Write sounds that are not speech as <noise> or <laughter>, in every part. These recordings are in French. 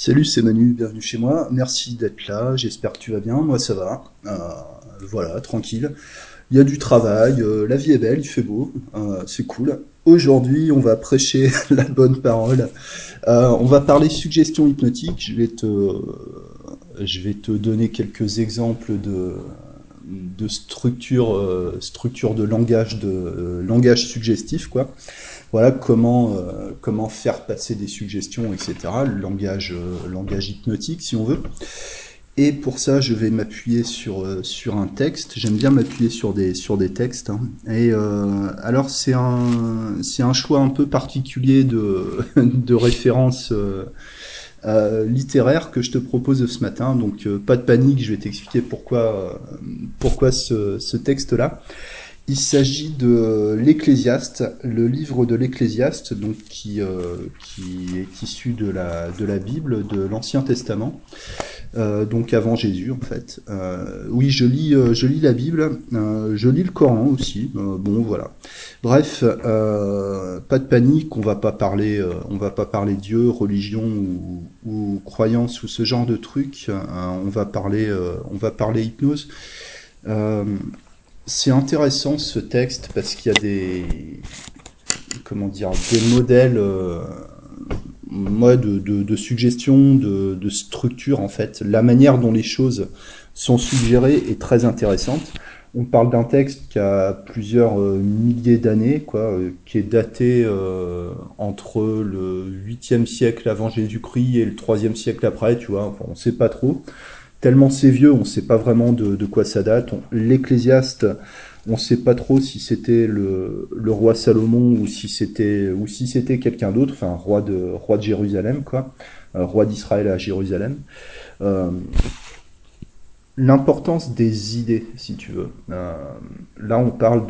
Salut, c'est Manu, bienvenue chez moi. Merci d'être là, j'espère que tu vas bien. Moi, ça va. Euh, voilà, tranquille. Il y a du travail, euh, la vie est belle, il fait beau, euh, c'est cool. Aujourd'hui, on va prêcher <laughs> la bonne parole. On va parler suggestion hypnotique. Je vais te, je vais te donner quelques exemples de, de structure, euh, structure de langage, de euh, langage suggestif, quoi. Voilà comment, euh, comment faire passer des suggestions, etc. Le langage, langage hypnotique, si on veut. Et pour ça, je vais m'appuyer sur, sur un texte. J'aime bien m'appuyer sur des, sur des textes. hein. Et alors, c'est un, c'est un choix un peu particulier de, <laughs> de référence euh, littéraire que je te propose ce matin. Donc, euh, pas de panique, je vais t'expliquer pourquoi, euh, pourquoi ce, ce texte-là. Il s'agit de l'Ecclésiaste, le livre de l'Ecclésiaste, donc qui, euh, qui est issu de la, de la Bible, de l'Ancien Testament, euh, donc avant Jésus en fait. Euh, oui, je lis, je lis la Bible, je lis le Coran aussi. bon, voilà. Bref, pas de panique, on va pas parler, on va pas parler Dieu, religion ou, ou croyance ou ce genre de trucs. euh, on va parler, on va parler hypnose. C'est intéressant ce texte parce qu'il y a des comment dire des modèles euh, de, de, de suggestion, de, structure en fait. La manière dont les choses sont suggérées est très intéressante. On parle d'un texte qui a plusieurs euh, milliers d'années, quoi, euh, qui est daté entre le 8e siècle avant Jésus-Christ et le 3e siècle après, tu vois. Enfin, on sait pas trop. Tellement c'est vieux, on sait pas vraiment de, quoi ça date. L'Ecclésiaste, on sait pas trop si c'était le, roi Salomon ou si c'était quelqu'un d'autre, enfin roi de roi de Jérusalem quoi, Euh, roi d'Israël à Jérusalem. Euh, L'importance des idées, si tu veux. Euh, là, on parle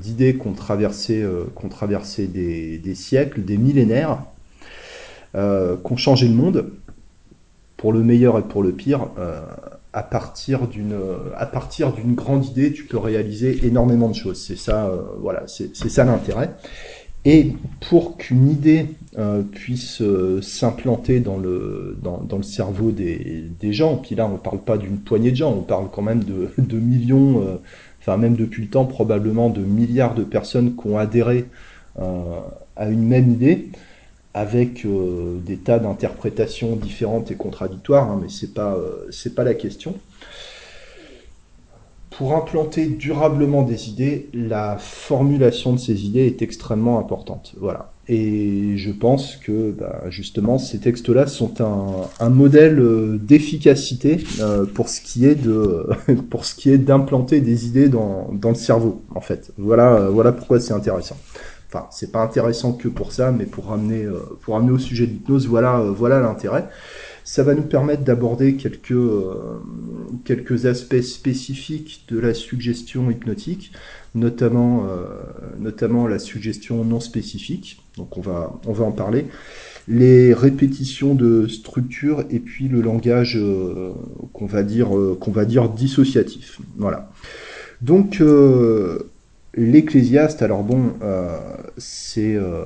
d'idées ont traversé des, siècles, des millénaires, qui ont changé le monde pour le meilleur et pour le pire. Euh, à partir d'une à partir d'une grande idée, tu peux réaliser énormément de choses. C'est ça, euh, voilà, c'est ça l'intérêt. Et pour qu'une idée euh, puisse euh, s'implanter dans le, dans, le cerveau des, gens, puis là on ne parle pas d'une poignée de gens, on parle quand même de, de millions, euh, enfin même depuis le temps probablement de milliards de personnes qui ont adhéré euh, à une même idée, avec euh, des tas d'interprétations différentes et contradictoires, hein, mais c'est pas, euh, pas la question. Pour implanter durablement des idées, la formulation de ces idées est extrêmement importante. Voilà. Et je pense que bah, justement ces textes-là sont un, modèle euh, d'efficacité pour ce qui est de <laughs> ce d'implanter des idées dans, dans le cerveau. En fait, voilà voilà pourquoi c'est intéressant. Enfin, c'est pas intéressant que pour ça, mais pour ramener euh, pour ramener au sujet de l'hypnose, voilà euh, voilà l'intérêt. Ça va nous permettre d'aborder quelques, euh, quelques aspects spécifiques de la suggestion hypnotique, notamment, notamment la suggestion non spécifique. Donc on va, on va en parler. Les répétitions de structure et puis le langage qu'on va dire, qu'on va dire dissociatif. Voilà. Donc euh, l'Ecclésiaste, alors bon, euh, c'est euh,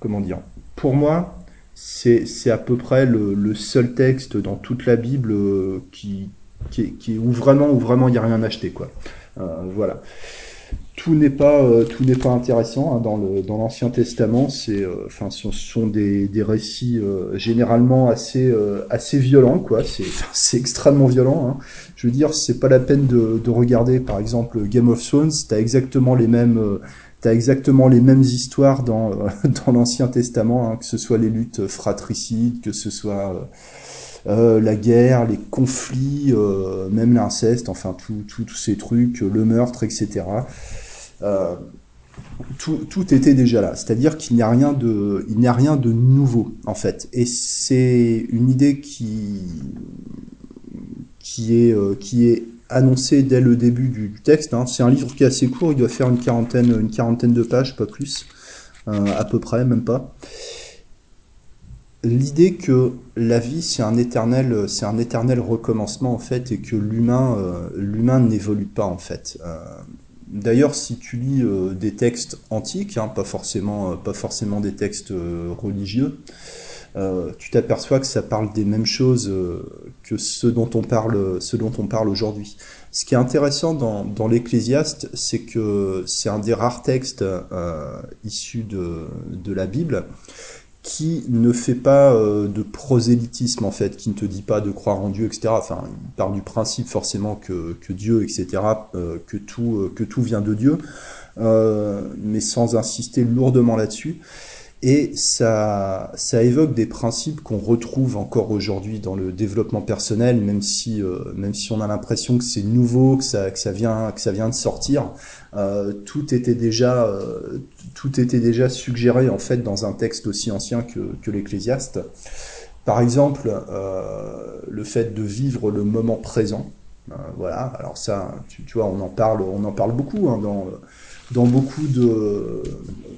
comment dire Pour moi, c'est à peu près le, seul texte dans toute la Bible euh, qui, qui, qui où vraiment où vraiment il n'y a rien acheté quoi. Voilà. Tout n'est pas euh, tout n'est pas intéressant hein, dans le dans l'Ancien Testament. C'est euh, enfin ce sont des, des récits euh, généralement assez euh, assez violents quoi. C'est <laughs> c'est extrêmement violent. Hein. Je veux dire c'est pas la peine de, de regarder par exemple Game of Thrones. T'as exactement les mêmes euh, T'as exactement les mêmes histoires dans, <laughs> dans l'Ancien Testament, hein, que ce soit les luttes fratricides, que ce soit euh, la guerre, les conflits, euh, même l'inceste, enfin tout- tout- tous ces trucs, le meurtre, etc. Euh, tout, était déjà là. C'est-à-dire qu'il n'y a rien de, il n'y a rien de nouveau en fait. Et c'est une idée qui, qui est, euh, qui est annoncée dès le début du, texte. hein. C'est un livre qui est assez court, il doit faire une quarantaine, une quarantaine de pages, pas plus, euh, à peu près, même pas. L'idée que la vie c'est un éternel, c'est un éternel recommencement en fait, et que l'humain, l'humain n'évolue pas en fait. D'ailleurs, si tu lis euh, des textes antiques, hein, pas forcément, euh, pas forcément des textes euh, religieux, tu t'aperçois que ça parle des mêmes choses que ce dont on parle, aujourd'hui. Ce qui est intéressant dans, l'Ecclésiaste, c'est que c'est un des rares textes issus de la Bible qui ne fait pas euh, de prosélytisme en fait, qui ne te dit pas de croire en Dieu, etc. Enfin, il part du principe forcément que, que Dieu, etc., euh, que, tout, euh, que tout vient de Dieu, mais sans insister lourdement là-dessus. Et ça, évoque des principes qu'on retrouve encore aujourd'hui dans le développement personnel, même si, euh, même si on a l'impression que c'est nouveau, que ça, que ça vient, que ça vient de sortir. Euh, tout était déjà, euh, tout était déjà suggéré en fait dans un texte aussi ancien que, que l'Ecclésiaste. Par exemple, le fait de vivre le moment présent. voilà. Alors ça, tu, tu, vois, on en parle, on en parle beaucoup hein, dans dans beaucoup de,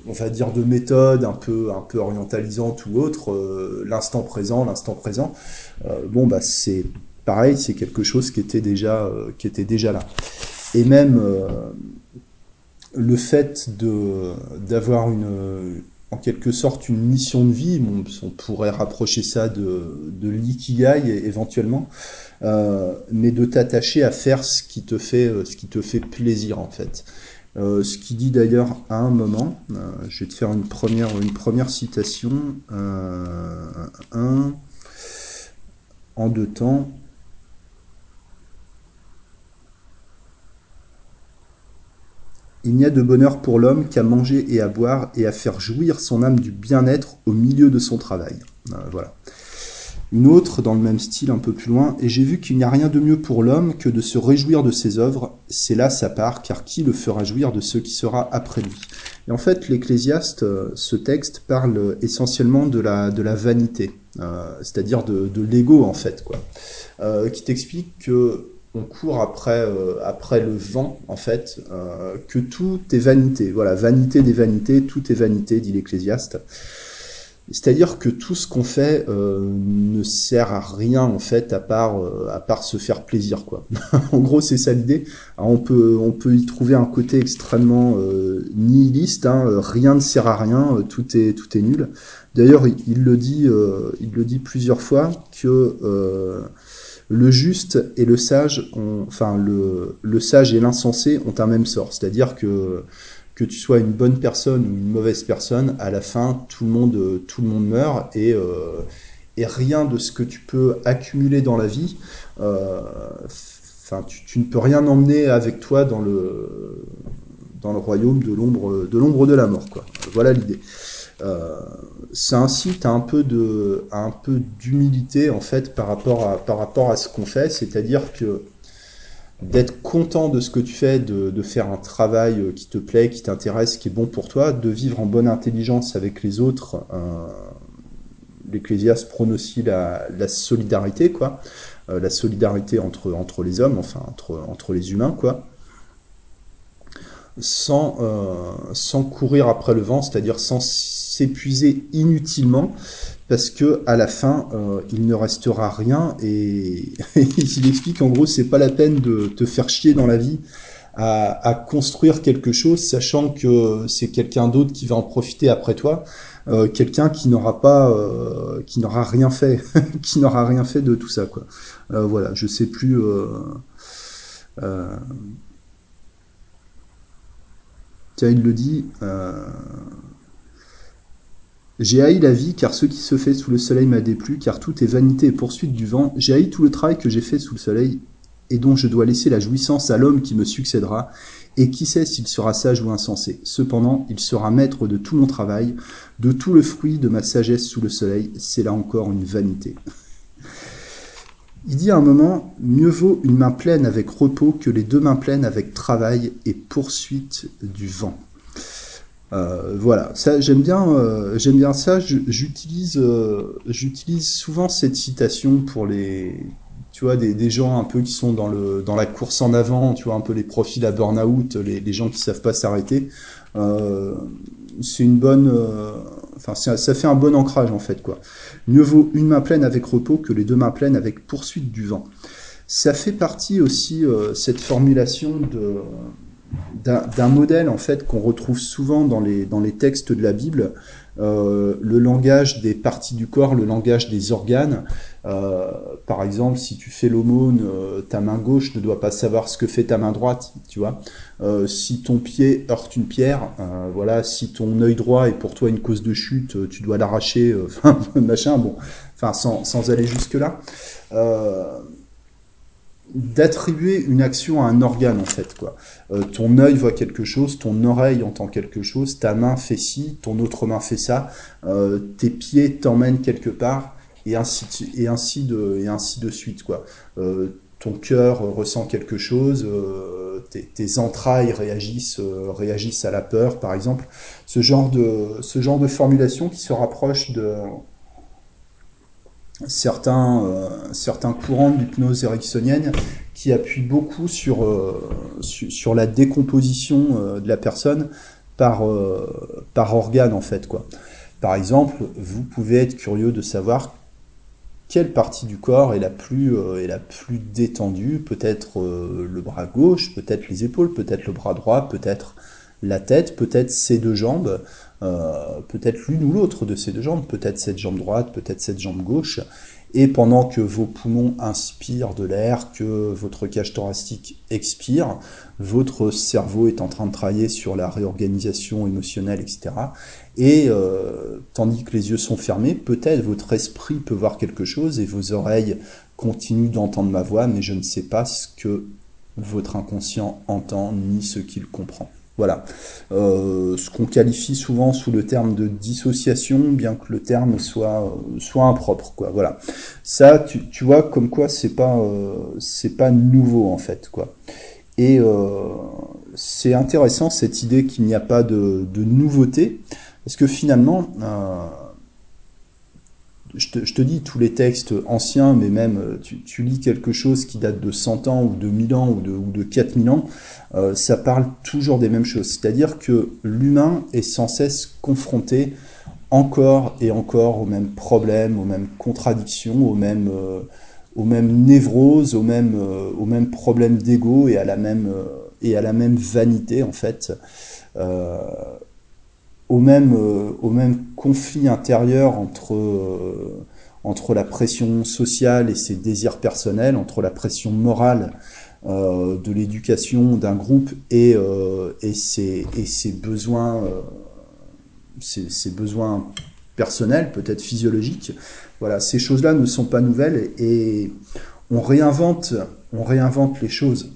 on va dire, de méthodes un peu, un peu orientalisantes ou autres, euh, l'instant présent, l'instant présent, euh, bon, bah, c'est pareil, c'est quelque chose qui était déjà, euh, qui était déjà là. Et même le fait d'avoir une, en quelque sorte, une mission de vie, on pourrait rapprocher ça de, de l'ikigai éventuellement, mais de t'attacher à faire ce qui te fait, ce qui te fait plaisir en fait. Euh, ce qui dit d'ailleurs à un moment, euh, je vais te faire une première, citation, euh, en deux temps. Il n'y a de bonheur pour l'homme qu'à manger et à boire et à faire jouir son âme du bien-être au milieu de son travail. voilà. Une autre, dans le même style, un peu plus loin, et j'ai vu qu'il n'y a rien de mieux pour l'homme que de se réjouir de ses œuvres, c'est là sa part, car qui le fera jouir de ce qui sera après lui? Et en fait, l'Ecclésiaste, euh, ce texte, parle essentiellement de la, vanité, euh, c'est-à-dire de, de l'ego, en fait, quoi, euh, qui t'explique que on court après, après le vent, en fait, que tout est vanité. Voilà, vanité des vanités, tout est vanité, dit l'Ecclésiaste. C'est-à-dire que tout ce qu'on fait euh, ne sert à rien en fait à part euh, à part se faire plaisir quoi. <laughs> en gros c'est ça l'idée. On peut on peut y trouver un côté extrêmement euh, nihiliste. Hein, rien ne sert à rien, tout est tout est nul. D'ailleurs il, le dit il le dit plusieurs fois que le juste et le sage ont, enfin le le sage et l'insensé ont un même sort. C'est-à-dire que que tu sois une bonne personne ou une mauvaise personne, à la fin, tout le monde, euh, tout le monde meurt et, euh, et rien de ce que tu peux accumuler dans la vie, euh, enfin, tu, ne peux rien emmener avec toi dans le, dans le royaume de l'ombre, de de la mort, quoi. Voilà l'idée. Ça incite à un peu de, un peu d'humilité en fait par rapport à, par rapport à ce qu'on fait, c'est-à-dire que d'être content de ce que tu fais, de, faire un travail euh, qui te plaît, qui t'intéresse, qui est bon pour toi, de vivre en bonne intelligence avec les autres. Euh, L'Ecclésiaste prône aussi la, solidarité, quoi. Euh, la solidarité entre, entre les hommes, enfin entre, entre les humains, quoi. Sans, sans courir après le vent, c'est-à-dire sans s'épuiser inutilement, parce que à la fin, euh, il ne restera rien et, <laughs> il explique en gros, c'est pas la peine de te faire chier dans la vie à, construire quelque chose, sachant que c'est quelqu'un d'autre qui va en profiter après toi, euh, quelqu'un qui n'aura pas, euh, qui n'aura rien fait, <laughs> qui n'aura rien fait de tout ça quoi. voilà, je sais plus. Tiens, il le dit. J'ai haï la vie, car ce qui se fait sous le soleil m'a déplu, car tout est vanité et poursuite du vent. J'ai haï tout le travail que j'ai fait sous le soleil, et dont je dois laisser la jouissance à l'homme qui me succédera, et qui sait s'il sera sage ou insensé. Cependant, il sera maître de tout mon travail, de tout le fruit de ma sagesse sous le soleil. C'est là encore une vanité. Il dit à un moment, mieux vaut une main pleine avec repos que les deux mains pleines avec travail et poursuite du vent. Euh, voilà, ça j'aime bien, euh, j'aime bien ça. J'utilise, euh, j'utilise souvent cette citation pour les, tu vois, des, gens un peu qui sont dans le dans la course en avant, tu vois, un peu les profils à burn-out, les, les, gens qui savent pas s'arrêter. c'est une bonne, ça, fait un bon ancrage en fait quoi. Mieux vaut une main pleine avec repos que les deux mains pleines avec poursuite du vent. Ça fait partie aussi cette formulation d'un modèle en fait qu'on retrouve souvent dans les, dans les textes de la Bible, euh, le langage des parties du corps, le langage des organes. Euh, par exemple, si tu fais l'aumône, euh, ta main gauche ne doit pas savoir ce que fait ta main droite, tu vois. si ton pied heurte une pierre, voilà, si ton œil droit est pour toi une cause de chute, tu dois l'arracher, <laughs> machin, bon, enfin sans, aller jusque là d'attribuer une action à un organe en fait quoi. Euh, ton œil voit quelque chose, ton oreille entend quelque chose, ta main fait ci, ton autre main fait ça, euh, tes pieds t'emmènent quelque part et ainsi et ainsi de et ainsi de suite quoi. Euh, ton cœur ressent quelque chose, tes, tes, entrailles réagissent réagissent à la peur par exemple. Ce genre de ce genre de formulation qui se rapproche de certains, euh, certains courants d'hypnose ericksonienne qui appuient beaucoup sur, euh, sur, la décomposition euh, de la personne par, par organe en fait. Quoi. Par exemple, vous pouvez être curieux de savoir quelle partie du corps est la plus, plus détendue, peut-être le bras gauche, peut-être les épaules, peut-être le bras droit, peut-être la tête, peut-être ces deux jambes, euh, peut-être l'une ou l'autre de ces deux jambes, peut-être cette jambe droite, peut-être cette jambe gauche. Et pendant que vos poumons inspirent de l'air, que votre cage thoracique expire, votre cerveau est en train de travailler sur la réorganisation émotionnelle, etc. Et euh, tandis que les yeux sont fermés, peut-être votre esprit peut voir quelque chose et vos oreilles continuent d'entendre ma voix, mais je ne sais pas ce que votre inconscient entend ni ce qu'il comprend. Voilà. Euh, ce qu'on qualifie souvent sous le terme de dissociation, bien que le terme soit soit impropre. Voilà. Ça, tu, vois, comme quoi c'est pas euh, c'est pas nouveau en fait. Et euh, c'est intéressant cette idée qu'il n'y a pas de nouveauté, parce que finalement, euh, je te, dis tous les textes anciens, mais même euh, tu, lis quelque chose qui date de 100 ans ou de 1000 ans ou de, ou de 4000 ans, euh, ça parle toujours des mêmes choses. C'est-à-dire que l'humain est sans cesse confronté encore et encore aux mêmes problèmes, aux mêmes contradictions, aux mêmes, névroses, aux mêmes, problèmes d'ego et à la même vanité en fait au même, euh, au même conflit intérieur entre, euh, entre la pression sociale et ses désirs personnels, entre la pression morale euh, de l'éducation d'un groupe et, et, ses, et ses besoins, ses, besoins personnels, peut-être physiologiques. Voilà, ces choses-là ne sont pas nouvelles et on réinvente, on réinvente les choses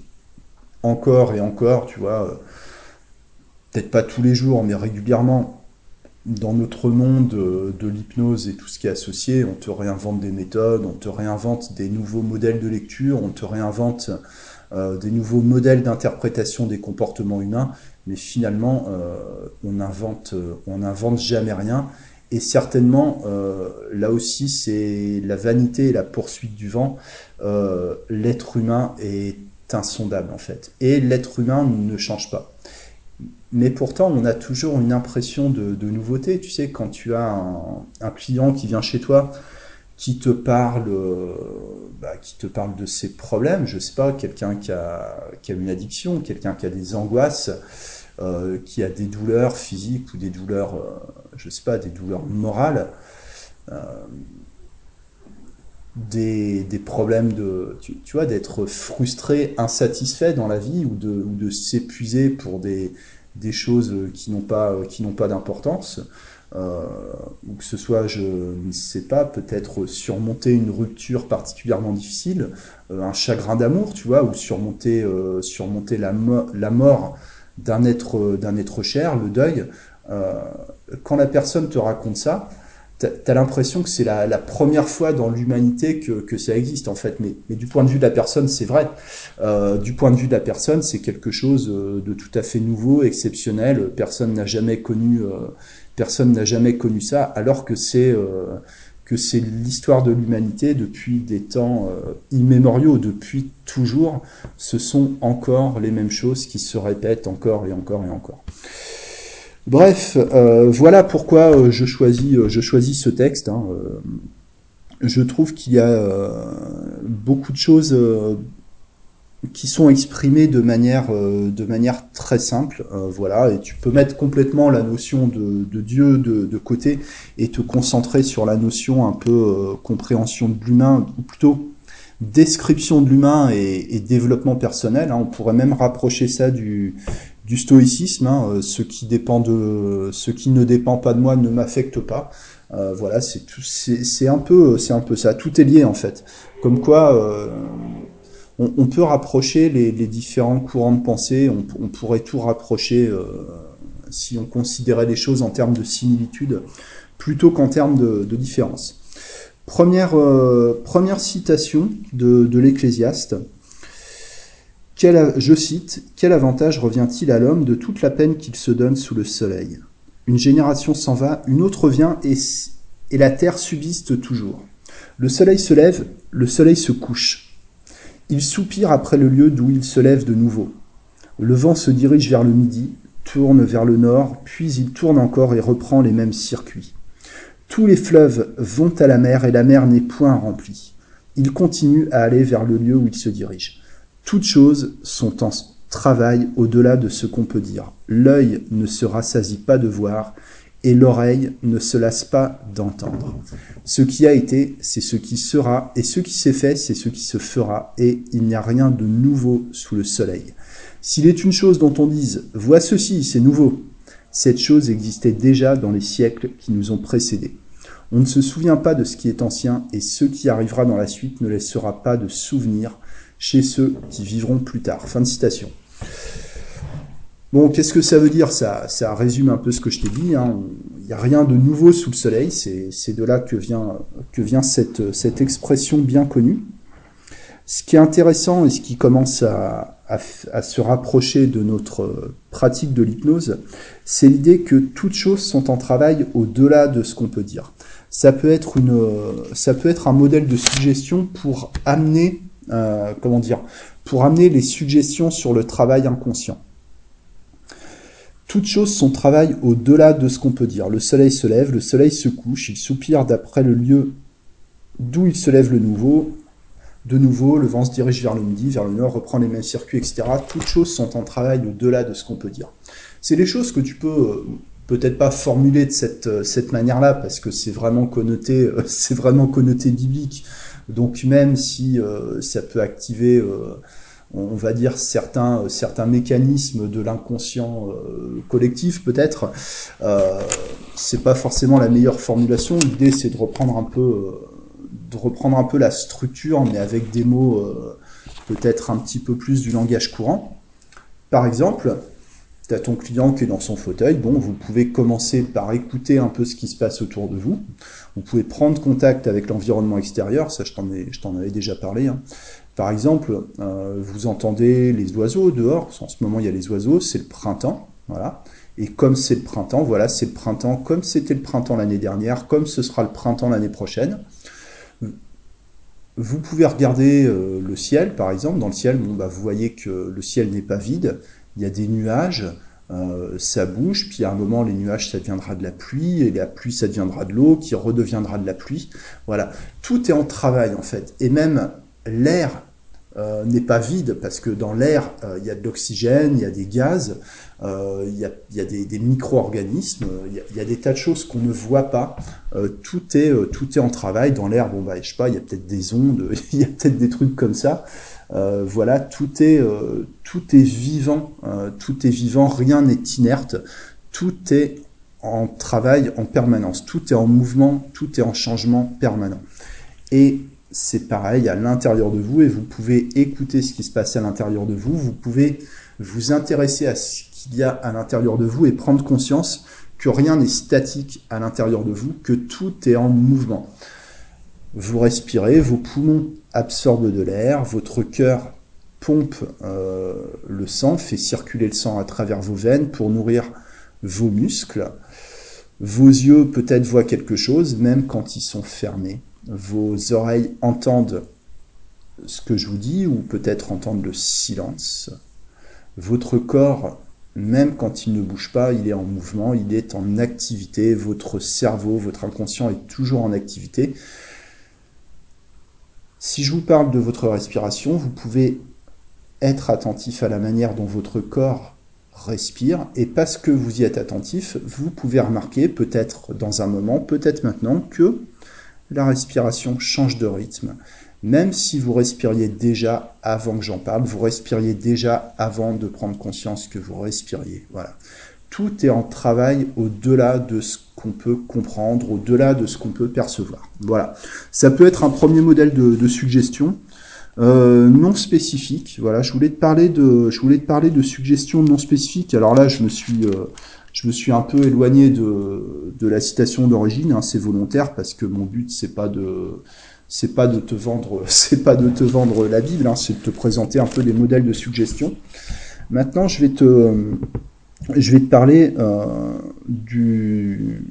encore et encore, tu vois peut-être pas tous les jours, mais régulièrement, dans notre monde de l'hypnose et tout ce qui est associé, on te réinvente des méthodes, on te réinvente des nouveaux modèles de lecture, on te réinvente euh, des nouveaux modèles d'interprétation des comportements humains, mais finalement, euh, on n'invente jamais rien. Et certainement, euh, là aussi, c'est la vanité et la poursuite du vent. l'être humain est insondable en fait. Et l'être humain ne change pas mais pourtant, on a toujours une impression de, nouveauté. Tu sais, quand tu as un, client qui vient chez toi, qui te parle, euh, bah, qui te parle de ses problèmes, je sais pas, quelqu'un qui a, qui a une addiction, quelqu'un qui a des angoisses, euh, qui a des douleurs physiques ou des douleurs, euh, je sais pas, des douleurs morales, des, des, problèmes de, tu, tu vois, d'être frustré, insatisfait dans la vie ou de, ou de s'épuiser pour des, des choses qui n'ont pas, pas d'importance, euh, ou que ce soit, je ne sais pas, peut-être surmonter une rupture particulièrement difficile, euh, un chagrin d'amour, tu vois, ou surmonter, euh, surmonter la, la mort d'un être, d'un être cher, le deuil. quand la personne te raconte ça, t'as l'impression que c'est la, la, première fois dans l'humanité que, que, ça existe en fait. Mais, mais, du point de vue de la personne, c'est vrai. Euh, du point de vue de la personne, c'est quelque chose euh, de tout à fait nouveau, exceptionnel. Personne n'a jamais connu, euh, personne n'a jamais connu ça, alors que c'est euh, que c'est l'histoire de l'humanité depuis des temps euh, immémoriaux, depuis toujours. Ce sont encore les mêmes choses qui se répètent encore et encore et encore. Bref, euh, voilà pourquoi euh, je choisis, euh, je choisis ce texte. Hein, je trouve qu'il y a beaucoup de choses qui sont exprimés de manière, très simple. Voilà, et tu peux mettre complètement la notion de, Dieu de, côté et te concentrer sur la notion un peu compréhension de l'humain, ou plutôt description de l'humain et, et, développement personnel. Hein. On pourrait même rapprocher ça du, du stoïcisme. Hein. Ce qui dépend de, ce qui ne dépend pas de moi ne m'affecte pas. Euh, voilà, c'est un peu, c'est un peu ça. Tout est lié en fait. Comme quoi, euh, on, peut rapprocher les, différents courants de pensée, on, pourrait tout rapprocher euh, si on considérait les choses en termes de similitude plutôt qu'en termes de, différence. Première, euh, citation de l'Ecclésiaste. Je cite, Quel avantage revient-il à l'homme de toute la peine qu'il se donne sous le soleil? Une génération s'en va, une autre vient et, la terre subsiste toujours. Le soleil se lève, le soleil se couche. Il soupire après le lieu d'où il se lève de nouveau. Le vent se dirige vers le midi, tourne vers le nord, puis il tourne encore et reprend les mêmes circuits. Tous les fleuves vont à la mer et la mer n'est point remplie. Il continue à aller vers le lieu où il se dirige. Toutes choses sont en travail au-delà de ce qu'on peut dire. L'œil ne se rassasie pas de voir et l'oreille ne se lasse pas d'entendre. Ce qui a été, c'est ce qui sera, et ce qui s'est fait, c'est ce qui se fera, et il n'y a rien de nouveau sous le soleil. S'il est une chose dont on dise ⁇ Vois ceci, c'est nouveau ⁇ cette chose existait déjà dans les siècles qui nous ont précédés. On ne se souvient pas de ce qui est ancien, et ce qui arrivera dans la suite ne laissera pas de souvenir chez ceux qui vivront plus tard. Fin de citation. Bon, qu'est-ce que ça veut dire? Ça, ça résume un peu ce que je t'ai dit. Hein. Il n'y a rien de nouveau sous le soleil. C'est de là que vient, que vient cette, cette expression bien connue. Ce qui est intéressant et ce qui commence à, à, à se rapprocher de notre pratique de l'hypnose, c'est l'idée que toutes choses sont en travail au-delà de ce qu'on peut dire. Ça peut être une, ça peut être un modèle de suggestion pour amener, euh, comment dire, pour amener les suggestions sur le travail inconscient. Toutes choses sont travail au-delà de ce qu'on peut dire. Le soleil se lève, le soleil se couche, il soupire d'après le lieu d'où il se lève le nouveau. De nouveau, le vent se dirige vers le midi, vers le nord, reprend les mêmes circuits, etc. Toutes choses sont en travail au-delà de ce qu'on peut dire. C'est des choses que tu peux euh, peut-être pas formuler de cette, euh, cette manière-là, parce que c'est vraiment <laughs> c'est vraiment connoté biblique. Donc même si ça peut activer on va dire certains certains mécanismes de l'inconscient euh, collectif peut-être euh, c'est pas forcément la meilleure formulation. L'idée c'est de reprendre un peu euh, de reprendre un peu la structure mais avec des mots euh, peut-être un petit peu plus du langage courant. Par exemple as ton client qui est dans son fauteuil bon vous pouvez commencer par écouter un peu ce qui se passe autour de vous vous pouvez prendre contact avec l'environnement extérieur ça je t'en ai je t'en avais déjà parlé hein. Par exemple, euh, vous entendez les oiseaux dehors, en ce moment il y a les oiseaux, c'est le printemps, voilà. Et comme c'est le printemps, voilà, c'est le printemps comme c'était le printemps l'année dernière, comme ce sera le printemps l'année prochaine. Vous pouvez regarder euh, le ciel, par exemple. Dans le ciel, bon, bah, vous voyez que le ciel n'est pas vide. Il y a des nuages, euh, ça bouge, puis à un moment, les nuages, ça deviendra de la pluie, et la pluie, ça deviendra de l'eau, qui redeviendra de la pluie. Voilà. Tout est en travail, en fait. Et même l'air euh, n'est pas vide parce que dans l'air, euh, il y a de l'oxygène, il y a des gaz, il y a, des micro-organismes, il, y a des tas de choses qu'on ne voit pas. tout, est, tout est en travail. Dans l'air, bon, bah, je sais pas, il y a peut-être des ondes, <laughs> il y a peut-être des trucs comme ça. Voilà, tout est, tout est vivant, tout est vivant, rien n'est inerte, tout est en travail en permanence, tout est en mouvement, tout est en changement permanent. Et c'est pareil à l'intérieur de vous et vous pouvez écouter ce qui se passe à l'intérieur de vous, vous pouvez vous intéresser à ce qu'il y a à l'intérieur de vous et prendre conscience que rien n'est statique à l'intérieur de vous, que tout est en mouvement. Vous respirez, vos poumons absorbent de l'air, votre cœur pompe euh, le sang, fait circuler le sang à travers vos veines pour nourrir vos muscles. Vos yeux peut-être voient quelque chose, même quand ils sont fermés vos oreilles entendent ce que je vous dis ou peut-être entendent le silence. Votre corps, même quand il ne bouge pas, il est en mouvement, il est en activité. Votre cerveau, votre inconscient est toujours en activité. Si je vous parle de votre respiration, vous pouvez être attentif à la manière dont votre corps respire, et parce que vous y êtes attentif, vous pouvez remarquer, peut-être dans un moment, peut-être maintenant, que la respiration change de rythme. Même si vous respiriez déjà avant que j'en parle, vous respiriez déjà avant de prendre conscience que vous respiriez. Voilà. Tout est en travail au-delà de ce qu'on peut comprendre, au-delà de ce qu'on peut percevoir. Voilà. Ça peut être un premier modèle de, suggestion. Euh, non spécifique. Voilà, je voulais te parler de, je voulais te parler de suggestions non spécifiques. Alors là, je me suis, euh, je me suis un peu éloigné de, de la citation d'origine. Hein, c'est volontaire parce que mon but c'est pas de, c'est pas de te vendre, <laughs> c'est pas de te vendre la Bible. Hein, c'est de te présenter un peu des modèles de suggestions. Maintenant, je vais te, je vais te parler euh, du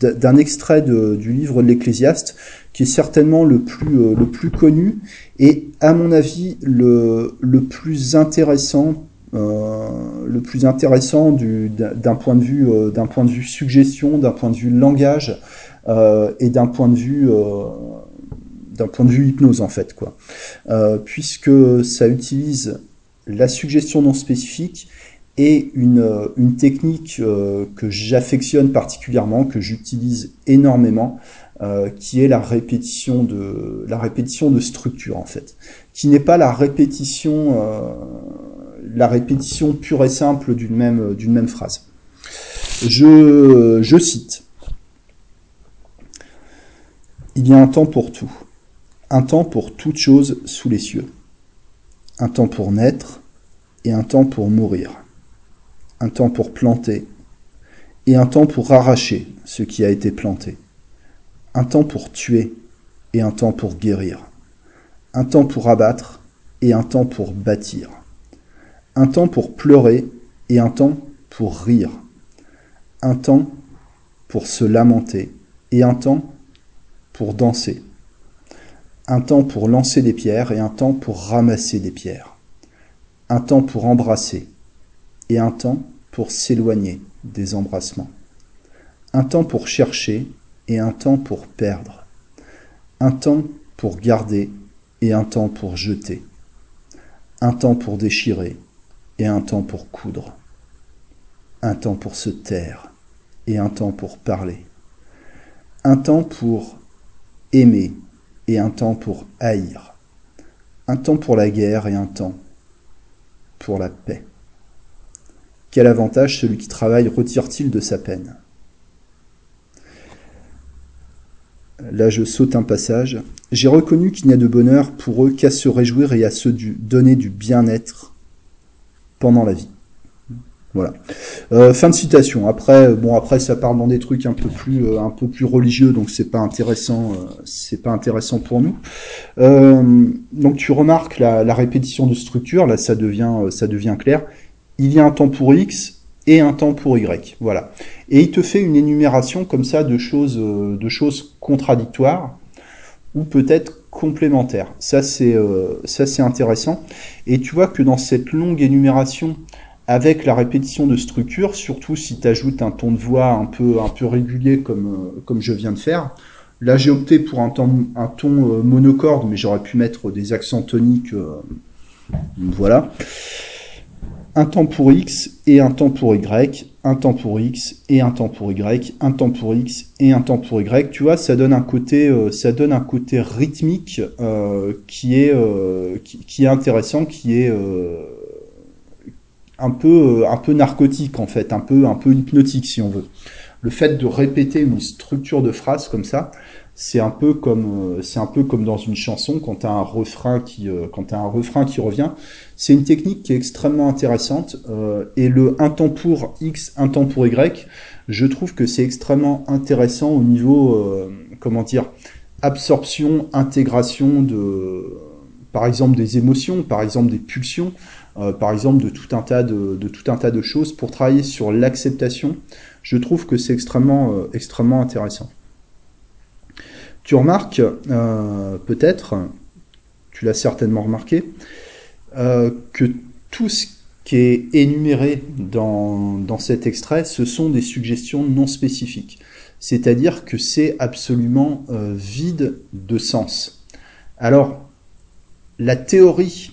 d'un extrait du livre de l'Ecclésiaste, qui est certainement le plus, euh, le plus connu et, à mon avis, le, le plus intéressant, euh, le plus intéressant d'un point de vue, euh, d'un point de vue suggestion, d'un point de vue langage euh, et d'un point de vue, euh, d'un point de vue hypnose en fait, quoi. puisque ça utilise la suggestion non spécifique et une, une technique euh, que j'affectionne particulièrement, que j'utilise énormément, euh, qui est la répétition de la répétition de structure en fait, qui n'est pas la répétition euh, la répétition pure et simple d'une même d'une même phrase. Je, je cite. Il y a un temps pour tout, un temps pour toute chose sous les cieux, un temps pour naître et un temps pour mourir un temps pour planter, et un temps pour arracher ce qui a été planté, un temps pour tuer, et un temps pour guérir, un temps pour abattre, et un temps pour bâtir, un temps pour pleurer, et un temps pour rire, un temps pour se lamenter, et un temps pour danser, un temps pour lancer des pierres, et un temps pour ramasser des pierres, un temps pour embrasser, et un temps pour s'éloigner des embrassements, un temps pour chercher et un temps pour perdre, un temps pour garder et un temps pour jeter, un temps pour déchirer et un temps pour coudre, un temps pour se taire et un temps pour parler, un temps pour aimer et un temps pour haïr, un temps pour la guerre et un temps pour la paix. Quel avantage celui qui travaille retire-t-il de sa peine? Là, je saute un passage. J'ai reconnu qu'il n'y a de bonheur pour eux qu'à se réjouir et à se donner du bien-être pendant la vie. Voilà. Euh, fin de citation. Après, bon, après, ça part dans des trucs un peu plus, euh, un peu plus religieux, donc c'est pas intéressant, euh, c'est pas intéressant pour nous. donc tu remarques la, la, répétition de structure. Là, ça devient, ça devient clair il y a un temps pour X et un temps pour Y. Voilà. Et il te fait une énumération comme ça de choses, euh, contradictoires ou peut-être complémentaires. Ça c'est euh, ça c'est intéressant. Et tu vois que dans cette longue énumération avec la répétition de structure, surtout si tu ajoutes un ton de voix un peu un peu régulier comme euh, comme je viens de faire. Là j'ai opté pour un ton un ton monocorde, mais j'aurais pu mettre des accents toniques. voilà un temps pour x et un temps pour y, un temps pour x et un temps pour y, un temps pour x et un temps pour y. Tu vois, ça donne un côté, euh, ça donne un côté rythmique euh, qui est euh, qui, est intéressant, qui est un peu un peu narcotique en fait, un peu un peu hypnotique si on veut. Le fait de répéter une structure de phrase comme ça, c'est un peu comme euh, c'est un peu comme dans une chanson quand tu un refrain qui euh, quand un refrain qui revient. C'est une technique qui est extrêmement intéressante euh, et le un temps pour x un temps pour y je trouve que c'est extrêmement intéressant au niveau comment dire absorption intégration de par exemple des émotions par exemple des pulsions par exemple de tout un tas de, de, tout un tas de choses pour travailler sur l'acceptation. Je trouve que c'est extrêmement extrêmement intéressant tu remarques euh, peut-être, tu l'as certainement remarqué, euh, que tout ce qui est énuméré dans, cet extrait, ce sont des suggestions non spécifiques. C'est-à-dire que c'est absolument euh, vide de sens. Alors, la théorie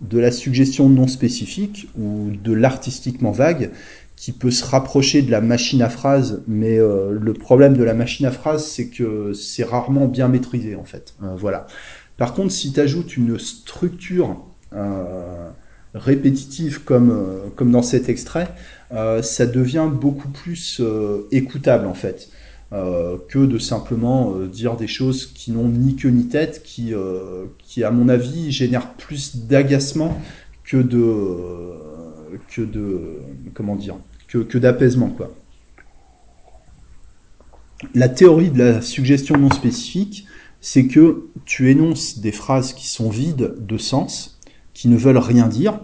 de la suggestion non spécifique ou de l'artistiquement vague qui peut se rapprocher de la machine à phrase, mais euh, le problème de la machine à phrase, c'est que c'est rarement bien maîtrisé en fait. Euh, voilà. Par contre, si tu ajoutes une structure euh, répétitive comme, comme dans cet extrait, ça devient beaucoup plus écoutable en fait. que de simplement dire des choses qui n'ont ni queue ni tête, qui, qui à mon avis génèrent plus d'agacement que de que de comment dire que, d'apaisement quoi. La théorie de la suggestion non spécifique, c'est que tu énonces des phrases qui sont vides de sens, qui ne veulent rien dire.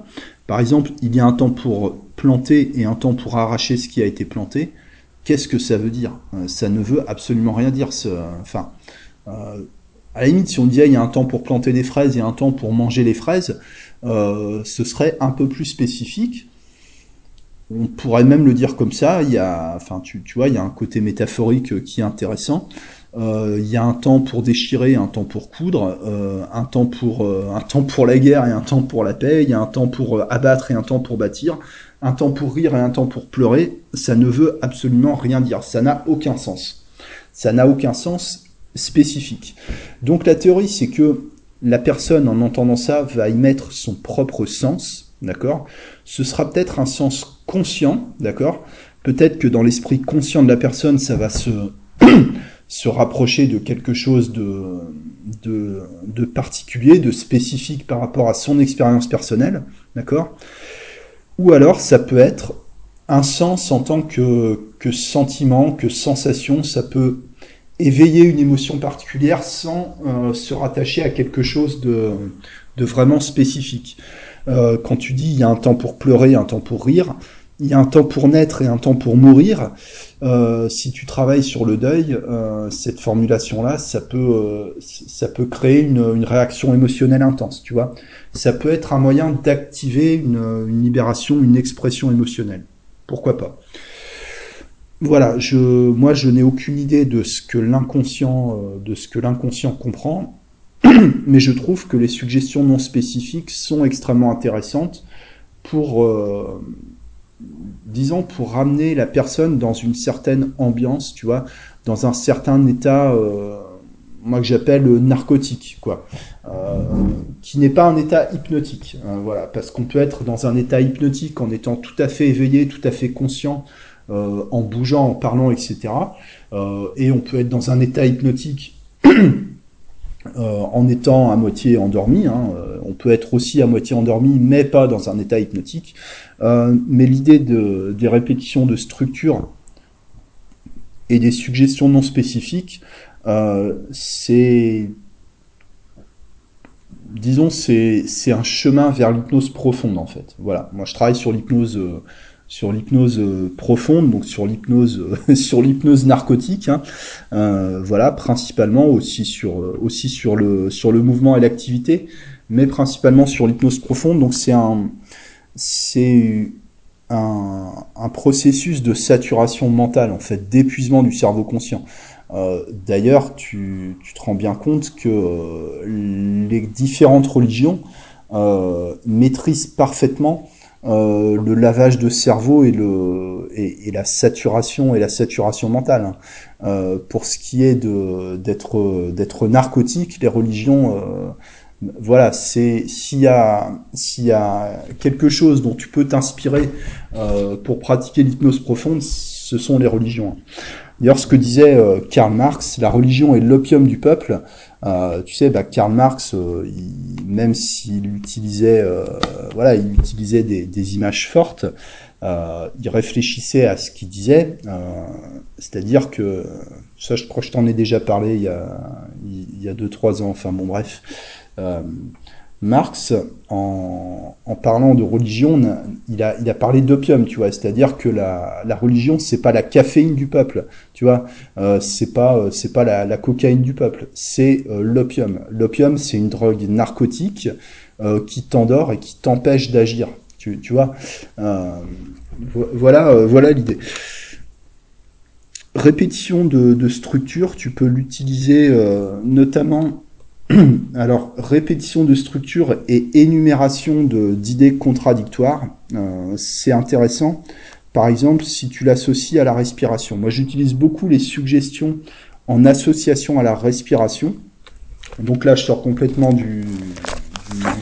Par exemple, il y a un temps pour planter et un temps pour arracher ce qui a été planté. Qu'est-ce que ça veut dire? Euh, Ça ne veut absolument rien dire. Enfin, euh, à la limite, si on disait il y a un temps pour planter des fraises et un temps pour manger les fraises, ce serait un peu plus spécifique on pourrait même le dire comme ça. Il y a, enfin, tu, tu vois, il y a un côté métaphorique qui est intéressant. Euh, il y a un temps pour déchirer, un temps pour coudre, euh, un temps pour euh, un temps pour la guerre et un temps pour la paix. Il y a un temps pour abattre et un temps pour bâtir, un temps pour rire et un temps pour pleurer. Ça ne veut absolument rien dire. Ça n'a aucun sens. Ça n'a aucun sens spécifique. Donc la théorie, c'est que la personne, en entendant ça, va y mettre son propre sens, d'accord? Ce sera peut-être un sens conscient, d'accord? Peut-être que dans l'esprit conscient de la personne, ça va se, <coughs> rapprocher de quelque chose de, particulier, de spécifique par rapport à son expérience personnelle, d'accord? Ou alors ça peut être un sens en tant que, que sentiment, que sensation, ça peut éveiller une émotion particulière sans euh, se rattacher à quelque chose de, vraiment spécifique. Euh, quand tu dis il y a un temps pour pleurer, un temps pour rire, il y a un temps pour naître et un temps pour mourir. Euh, si tu travailles sur le deuil, euh, cette formulation-là, ça peut, euh, ça peut créer une, une, réaction émotionnelle intense, tu vois. Ça peut être un moyen d'activer une, une, libération, une expression émotionnelle. Pourquoi pas? Voilà, moi, je n'ai aucune idée de ce que l'inconscient, de ce que l'inconscient comprend, <clears throat> mais je trouve que les suggestions non spécifiques sont extrêmement intéressantes pour disons, pour ramener la personne dans une certaine ambiance, tu vois, dans un certain état, euh, moi que j'appelle narcotique, quoi, euh, qui n'est pas un état hypnotique, hein, voilà, parce qu'on peut être dans un état hypnotique en étant tout à fait éveillé, tout à fait conscient, euh, en bougeant, en parlant, etc. et on peut être dans un état hypnotique <clears throat> en étant à moitié endormi. Hein, on peut être aussi à moitié endormi, mais pas dans un état hypnotique. Euh, mais l'idée de, des répétitions de structure et des suggestions non spécifiques, euh, c'est disons c'est un chemin vers l'hypnose profonde en fait. Voilà, moi je travaille sur l'hypnose euh, sur l'hypnose profonde, donc sur l'hypnose <laughs> sur l'hypnose narcotique, hein. euh, voilà principalement aussi sur aussi sur le sur le mouvement et l'activité, mais principalement sur l'hypnose profonde. Donc c'est un c'est un, processus de saturation mentale, en fait, d'épuisement du cerveau conscient. Euh, d'ailleurs, tu, te rends bien compte que euh, les différentes religions euh, maîtrisent parfaitement le lavage de cerveau et, le, et, la saturation et la saturation mentale. Hein. pour ce qui est d'être d'être narcotique, les religions voilà, c'est s'il y a s'il y a quelque chose dont tu peux t'inspirer euh, pour pratiquer l'hypnose profonde, ce sont les religions. D'ailleurs, ce que disait euh, Karl Marx, la religion est l'opium du peuple. Euh, tu sais, bah, Karl Marx, même s'il utilisait, voilà, il utilisait des, des images fortes, il réfléchissait à ce qu'il disait. C'est-à-dire que ça, je crois que je t'en ai déjà parlé il y a il y a deux trois ans. Enfin bon, bref. Euh, Marx, en, parlant de religion, il a, parlé d'opium, tu vois, c'est-à-dire que la, la religion, c'est pas la caféine du peuple, tu vois, euh, c'est pas, euh, c'est pas la, cocaïne du peuple, c'est l'opium. L'opium, c'est une drogue narcotique qui t'endort et qui t'empêche d'agir, tu, vois. voilà, voilà l'idée. Répétition de structure, tu peux l'utiliser notamment <clears throat> Alors, répétition de structure et énumération d'idées contradictoires, euh, c'est intéressant. Par exemple, si tu l'associes à la respiration. Moi, j'utilise beaucoup les suggestions en association à la respiration. Donc là, je sors complètement du,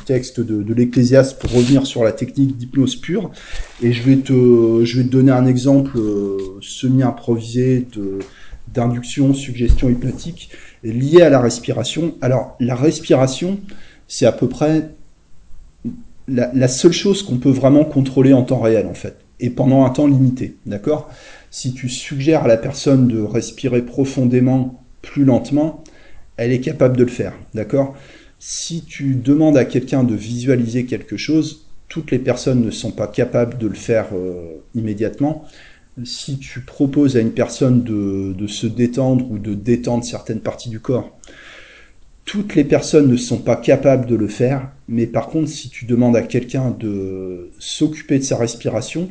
texte de, l'Ecclésiaste pour revenir sur la technique d'hypnose pure. Et je vais te, je vais te donner un exemple euh, semi-improvisé d'induction, suggestion hypnotique lié à la respiration. Alors, la respiration, c'est à peu près la, la seule chose qu'on peut vraiment contrôler en temps réel, en fait, et pendant un temps limité, d'accord? Si tu suggères à la personne de respirer profondément, plus lentement, elle est capable de le faire, d'accord? Si tu demandes à quelqu'un de visualiser quelque chose, toutes les personnes ne sont pas capables de le faire euh, immédiatement si tu proposes à une personne de, se détendre ou de détendre certaines parties du corps, toutes les personnes ne sont pas capables de le faire, mais par contre, si tu demandes à quelqu'un de s'occuper de sa respiration,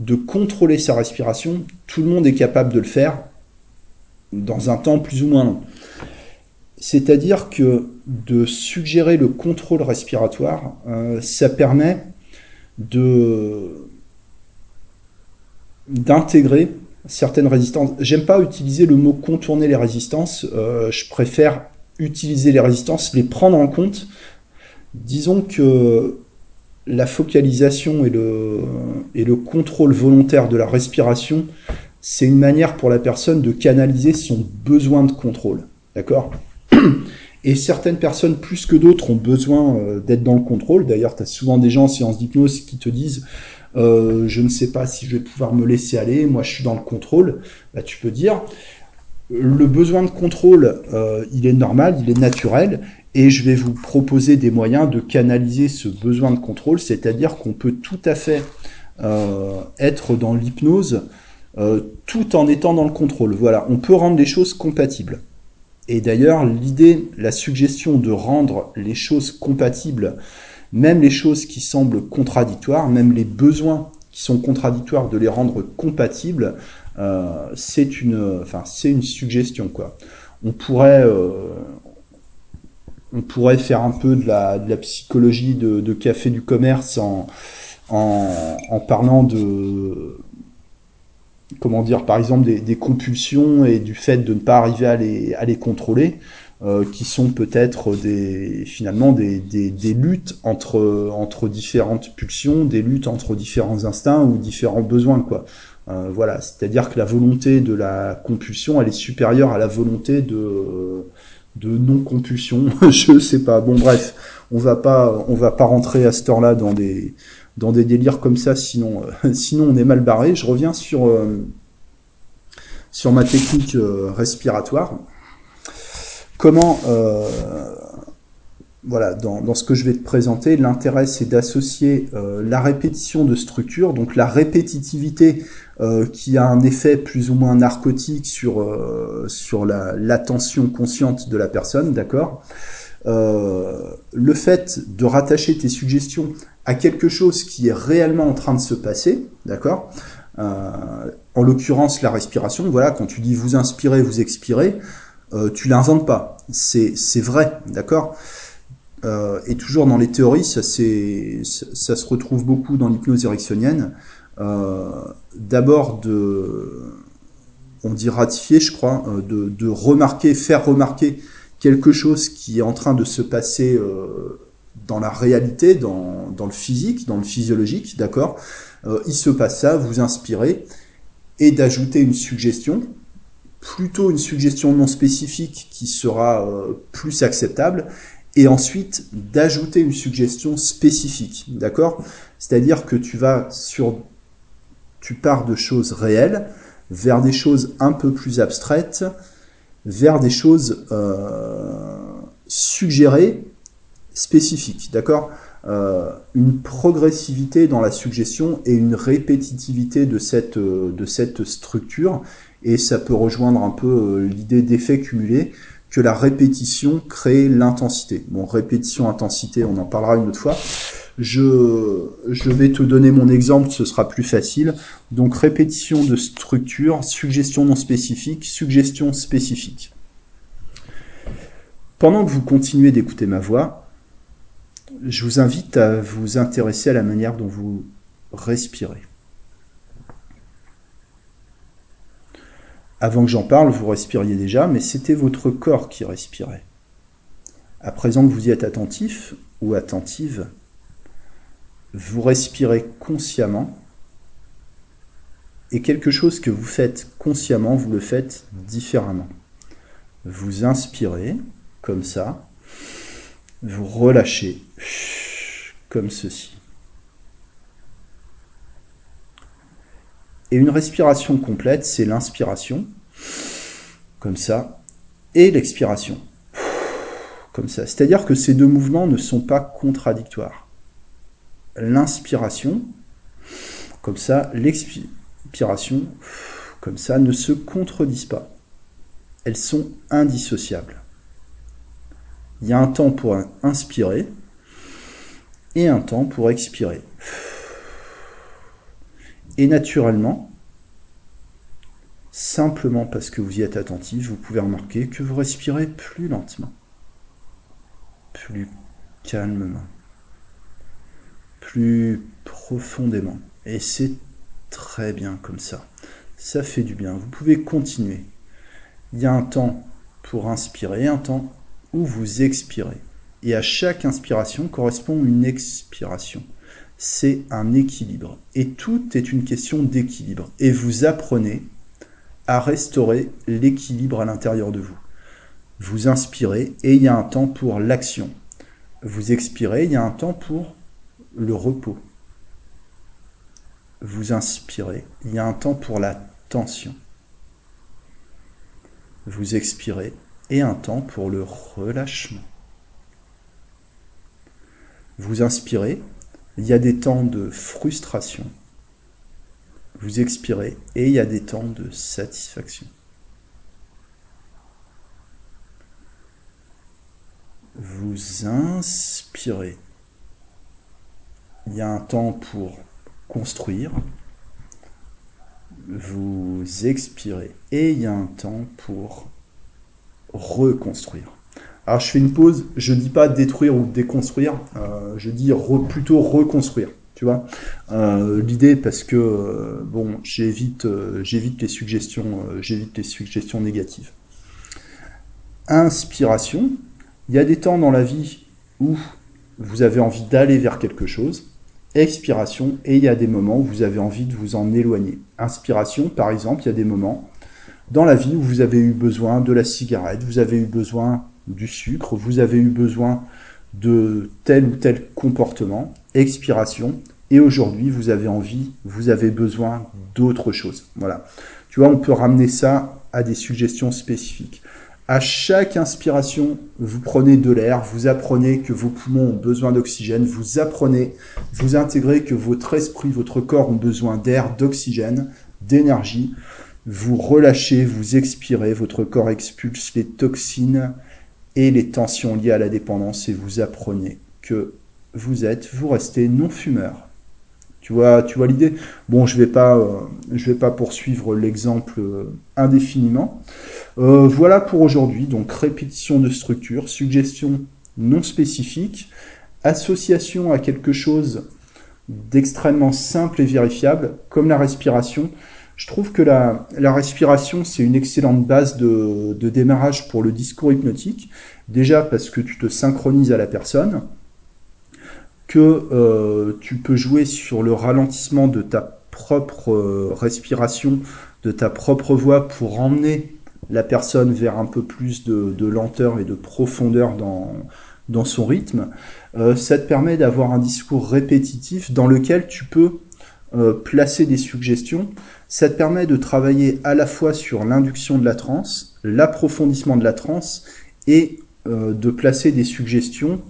de contrôler sa respiration, tout le monde est capable de le faire dans un temps plus ou moins long. C'est-à-dire que de suggérer le contrôle respiratoire, euh, ça permet de d'intégrer certaines résistances. J'aime pas utiliser le mot contourner les résistances, euh, je préfère utiliser les résistances, les prendre en compte. Disons que la focalisation et le, et le contrôle volontaire de la respiration, c'est une manière pour la personne de canaliser son besoin de contrôle. D'accord? <clears throat> Et certaines personnes, plus que d'autres, ont besoin euh, d'être dans le contrôle. D'ailleurs, tu as souvent des gens en séance d'hypnose qui te disent euh, je ne sais pas si je vais pouvoir me laisser aller, moi je suis dans le contrôle, bah, tu peux dire, le besoin de contrôle, euh, il est normal, il est naturel, et je vais vous proposer des moyens de canaliser ce besoin de contrôle, c'est-à-dire qu'on peut tout à fait euh, être dans l'hypnose tout en étant dans le contrôle. Voilà, on peut rendre les choses compatibles. Et d'ailleurs, l'idée, la suggestion de rendre les choses compatibles même les choses qui semblent contradictoires, même les besoins qui sont contradictoires, de les rendre compatibles, euh, c'est une, enfin, c'est une suggestion quoi. On pourrait, euh, on pourrait faire un peu de la, psychologie de, café du commerce en, en, en, parlant de, comment dire, par exemple des, des, compulsions et du fait de ne pas arriver à les, à les contrôler. Euh, qui sont peut-être des finalement des, des, des, luttes entre entre différentes pulsions, des luttes entre différents instincts ou différents besoins quoi. Euh, voilà, c'est-à-dire que la volonté de la compulsion, elle est supérieure à la volonté de de non-compulsion. <laughs> Je sais pas. Bon bref, on va pas on va pas rentrer à cette heure-là dans des dans des délires comme ça, sinon euh, <laughs> sinon on est mal barré. Je reviens sur euh, sur ma technique euh, respiratoire comment, euh, voilà, dans, ce que je vais te présenter, l'intérêt c'est d'associer euh, la répétition de structure, donc la répétitivité euh, qui a un effet plus ou moins narcotique sur, sur l'attention consciente de la personne, d'accord? Le fait de rattacher tes suggestions à quelque chose qui est réellement en train de se passer, d'accord? En l'occurrence, la respiration. Voilà, quand tu dis vous inspirez, vous expirez, euh, tu l'inventes pas. C'est vrai, d'accord? Euh, Et toujours dans les théories, ça, ça se retrouve beaucoup dans l'hypnose ericksonienne. Euh, D'abord de, on dit ratifier, je crois, de, de, remarquer, faire remarquer quelque chose qui est en train de se passer dans la réalité, dans, dans, le physique, dans le physiologique, d'accord? Il se passe ça, vous inspirez, et d'ajouter une suggestion, plutôt une suggestion non spécifique qui sera euh, plus acceptable, et ensuite d'ajouter une suggestion spécifique, d'accord? C'est-à-dire que tu vas sur, tu pars de choses réelles vers des choses un peu plus abstraites, vers des choses euh, suggérées, spécifiques, d'accord? Euh, une progressivité dans la suggestion et une répétitivité de de cette structure et ça peut rejoindre un peu euh, l'idée d'effet cumulé que la répétition crée l'intensité. Bon, répétition, intensité, on en parlera une autre fois. Je, je vais te donner mon exemple, ce sera plus facile. Donc répétition de structure, suggestion non spécifique, suggestion spécifique. pendant que vous continuez d'écouter ma voix, je vous invite à vous intéresser à la manière dont vous respirez. Avant que j'en parle, vous respiriez déjà, mais c'était votre corps qui respirait. À présent que vous y êtes attentif ou attentive, vous respirez consciemment et quelque chose que vous faites consciemment, vous le faites différemment. Vous inspirez comme ça, vous relâchez comme ceci. Et une respiration complète, c'est l'inspiration, comme ça, et l'expiration, comme ça. C'est-à-dire que ces deux mouvements ne sont pas contradictoires. L'inspiration, comme ça, l'expiration, comme ça, ne se contredisent pas. Elles sont indissociables. Il y a un temps pour inspirer et un temps pour expirer. Et naturellement, simplement parce que vous y êtes attentif, vous pouvez remarquer que vous respirez plus lentement, plus calmement, plus profondément. Et c'est très bien comme ça. Ça fait du bien. Vous pouvez continuer. Il y a un temps pour inspirer, un temps où vous expirez. Et à chaque inspiration correspond une expiration c'est un équilibre. Et tout est une question d'équilibre. Et vous apprenez à restaurer l'équilibre à l'intérieur de vous. Vous inspirez et il y a un temps pour l'action. Vous expirez, il y a un temps pour le repos. Vous inspirez, il y a un temps pour la tension. Vous expirez et un temps pour le relâchement. Vous inspirez, il y a des temps de frustration. Vous expirez et il y a des temps de satisfaction. Vous inspirez. Il y a un temps pour construire. Vous expirez et il y a un temps pour reconstruire. Alors je fais une pause, je dis pas détruire ou déconstruire, euh, je dis plutôt reconstruire. Tu vois, euh, l'idée parce que euh, bon, j'évite, j'évite les suggestions, j'évite les suggestions négatives. Inspiration, il y a des temps dans la vie où vous avez envie d'aller vers quelque chose. Expiration, et il y a des moments où vous avez envie de vous en éloigner. Inspiration, par exemple, il y a des moments dans la vie où vous avez eu besoin de la cigarette, vous avez eu besoin du sucre, vous avez eu besoin de tel ou tel comportement, expiration, et aujourd'hui vous avez envie, vous avez besoin d'autre chose. Voilà. Tu vois, on peut ramener ça à des suggestions spécifiques. À chaque inspiration, vous prenez de l'air, vous apprenez que vos poumons ont besoin d'oxygène, vous apprenez, vous intégrez que votre esprit, votre corps ont besoin d'air, d'oxygène, d'énergie. Vous relâchez, vous expirez, votre corps expulse les toxines, et les tensions liées à la dépendance et vous apprenez que vous êtes, vous restez non fumeur. Tu vois, tu vois l'idée? Bon, je vais pas, euh, vais pas poursuivre l'exemple euh, indéfiniment. Euh, voilà pour aujourd'hui. Donc répétition de structure, suggestion non spécifique, association à quelque chose d'extrêmement simple et vérifiable, comme la respiration. Je trouve que la, respiration, c'est une excellente base de, démarrage pour le discours hypnotique. Déjà parce que tu te synchronises à la personne, que euh, tu peux jouer sur le ralentissement de ta propre euh, respiration, de ta propre voix pour emmener la personne vers un peu plus de, lenteur et de profondeur dans, son rythme. Euh, ça te permet d'avoir un discours répétitif dans lequel tu peux placer des suggestions ça te permet de travailler à la fois sur l'induction de la transe, l'approfondissement de la transe et euh, de placer des suggestions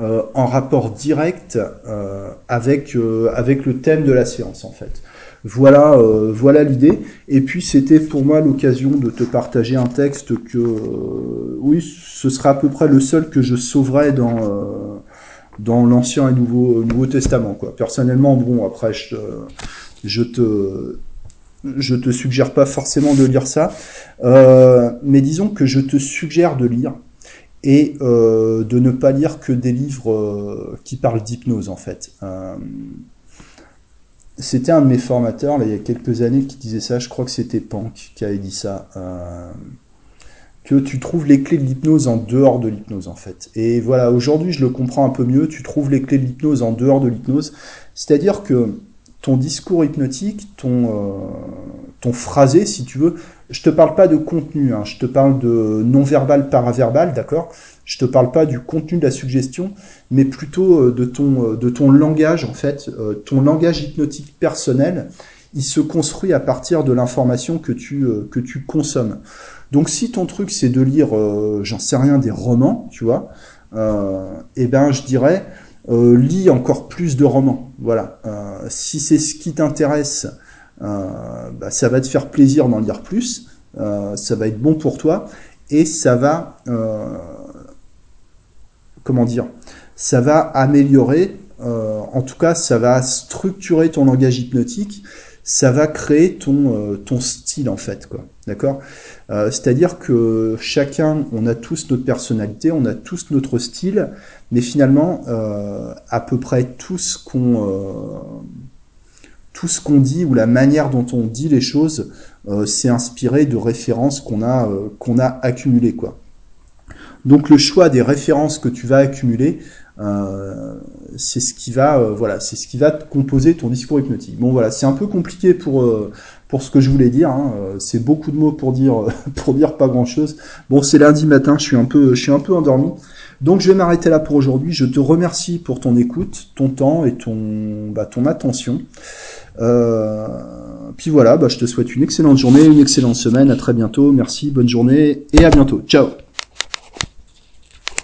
euh, en rapport direct euh, avec, avec le thème de la séance en fait. Voilà, voilà l'idée. Et puis c'était pour moi l'occasion de te partager un texte que, oui, ce sera à peu près le seul que je sauverai dans dans l'Ancien et Nouveau, Nouveau Testament. Quoi. Personnellement, bon, après, je, je te je te suggère pas forcément de lire ça, euh, mais disons que je te suggère de lire et de ne pas lire que des livres qui parlent d'hypnose en fait. c'était un de mes formateurs il y a quelques années qui disait ça, je crois que c'était Pank qui avait dit ça que tu trouves les clés de l'hypnose en dehors de l'hypnose en fait. Et voilà, aujourd'hui je le comprends un peu mieux, tu trouves les clés de l'hypnose en dehors de l'hypnose, c'est-à-dire que ton discours hypnotique, ton, euh, ton phrasé si tu veux, je te parle pas de contenu, hein, je te parle de non-verbal, paraverbal, d'accord? Je te parle pas du contenu de la suggestion, mais plutôt euh, de ton, euh, de ton langage en fait, ton langage hypnotique personnel, il se construit à partir de l'information que tu, que tu consommes. Donc si ton truc c'est de lire, euh, j'en sais rien, des romans, tu vois, euh, eh ben je dirais euh, lis encore plus de romans. Voilà. si c'est ce qui t'intéresse, bah, ça va te faire plaisir d'en lire plus. ça va être bon pour toi et ça va, comment dire, ça va améliorer. en tout cas, ça va structurer ton langage hypnotique ça va créer ton, euh, ton style en fait, quoi. D'accord? Euh, C'est-à-dire que chacun, on a tous notre personnalité, on a tous notre style, mais finalement, euh, à peu près tout ce qu'on tout ce qu'on dit ou la manière dont on dit les choses, c'est inspiré de références qu'on a accumulées. Donc le choix des références que tu vas accumuler, euh, c'est ce qui va, euh, voilà, qui va composer ton discours hypnotique. Bon voilà, c'est un peu compliqué pour euh, pour ce que je voulais dire. Hein. C'est beaucoup de mots pour dire <laughs> pour dire pas grand chose. Bon, c'est lundi matin, je suis un peu je suis un peu endormi. Donc je vais m'arrêter là pour aujourd'hui. Je te remercie pour ton écoute, ton temps et ton bah, ton attention. Euh, puis voilà, bah, je te souhaite une excellente journée, une excellente semaine. À très bientôt. Merci, bonne journée et à bientôt. Ciao.